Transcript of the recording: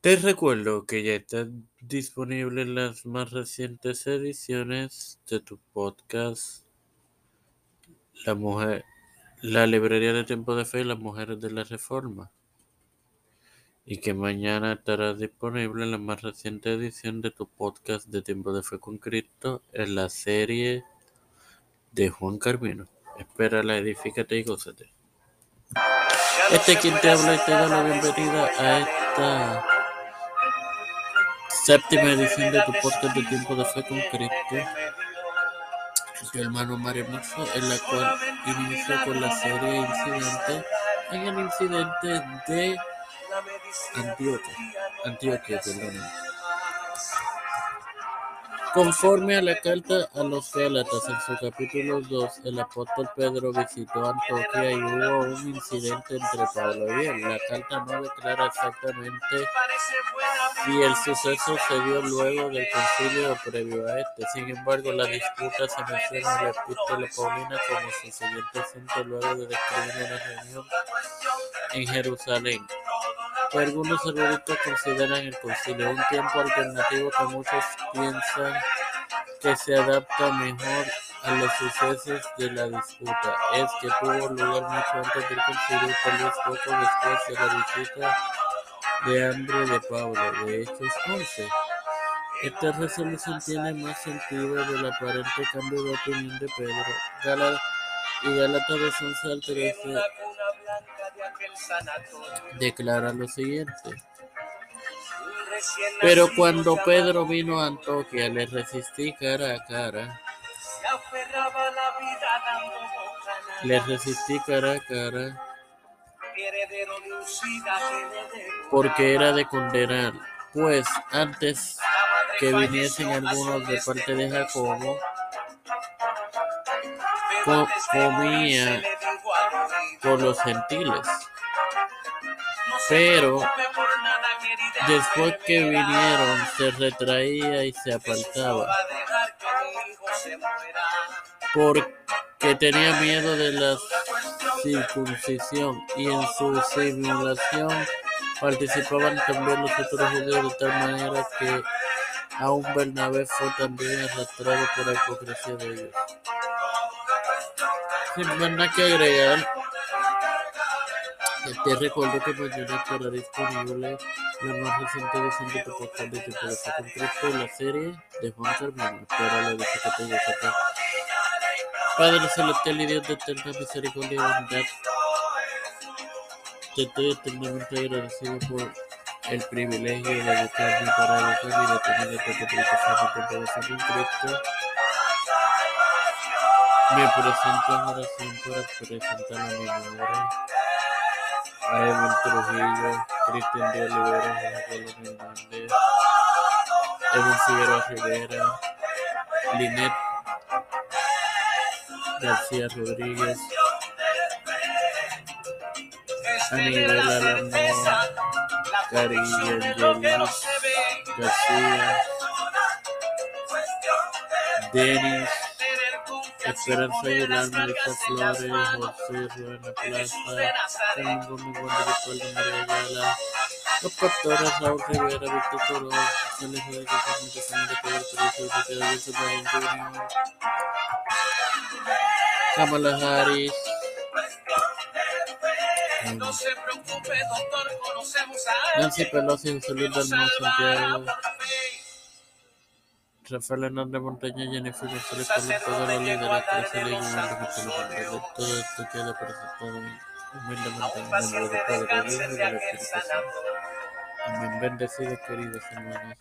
Te recuerdo que ya están disponibles las más recientes ediciones de tu podcast La Mujer, la librería de Tiempo de Fe y las Mujeres de la Reforma. Y que mañana estará disponible la más reciente edición de tu podcast de Tiempo de Fe con Cristo en la serie de Juan Carmino. Espérala, edifícate y gózate. Este es quien te habla y te da la bienvenida a esta séptima edición de tu podcast de Tiempo de Fe con Cristo. Tu hermano Mario Marzo, en la cual inicio con la serie Incidente en el incidente de Antioquia. Antioquia, perdón. Conforme a la carta a los Gálatas, en su capítulo 2, el apóstol Pedro visitó Antioquia y hubo un incidente entre Pablo y él. La carta no declara exactamente si el suceso se dio luego del concilio previo a este. Sin embargo, la disputa se menciona en la epístola paulina como su siguiente asunto luego de describir una reunión en Jerusalén algunos eruditos consideran el concilio, un tiempo alternativo que muchos piensan que se adapta mejor a los sucesos de la disputa, es que tuvo lugar mucho antes del concilio, tal vez poco después de la visita de hambre de Pablo, de Hechos 11. Esta resolución tiene más sentido del aparente cambio de opinión de Pedro Gala, y Gálatas 11 al 13 declara lo siguiente. Pero cuando Pedro vino a Antioquia, le resistí cara a cara. Le resistí cara a cara. Porque era de condenar, pues antes que viniesen algunos de parte de Jacobo, comía con los gentiles. Pero después que vinieron se retraía y se apartaba porque tenía miedo de la circuncisión y en su simulación participaban también los otros judíos de tal manera que aún Bernabé fue también arrastrado por la hipocresía de ellos. Sin nada que agregar, te recuerdo que mañana estará disponible la más reciente edición de tu podcast de Tiempo de Fe con Cristo y la serie de Juan Carmino. Espera la que te gusta. Padre celestial y Dios de eterna misericordia y bondad, te estoy eternamente agradecido por el privilegio de educarme para educar y de tener esta publicación de Tiempo de Fe con Cristo. Me presento en oración para presentar a mi madre, a Edwin Trujillo, Cristian de Olivera, José Carlos Hernández, Edwin Figueroa Rivera, Linet García Rodríguez, Aníbal Alamo, Cari Angelis García, Denis, Esperanza Aguilar, Marita Flores, José Ruena Plaza, Ramón Gómez Guadalupe, María Ayala, los pastores Raúl Rivera, Víctor Toro, Alex Rodríguez, Fernández Sánchez, Pedro Ricardo Wilson, Brian Junior, Kamala Harris, Nancy Pelosi, José Luis Dalmau Santiago, Rafael Hernández Montaña, Jennifer González, Carlos, todos los líderes, Teresa Ley, Guillermo González, todo esto queda presentado humildemente en el nombre del Padre, Dios y del Espíritu Santo. Amén. Bendecidos, queridos hermanos.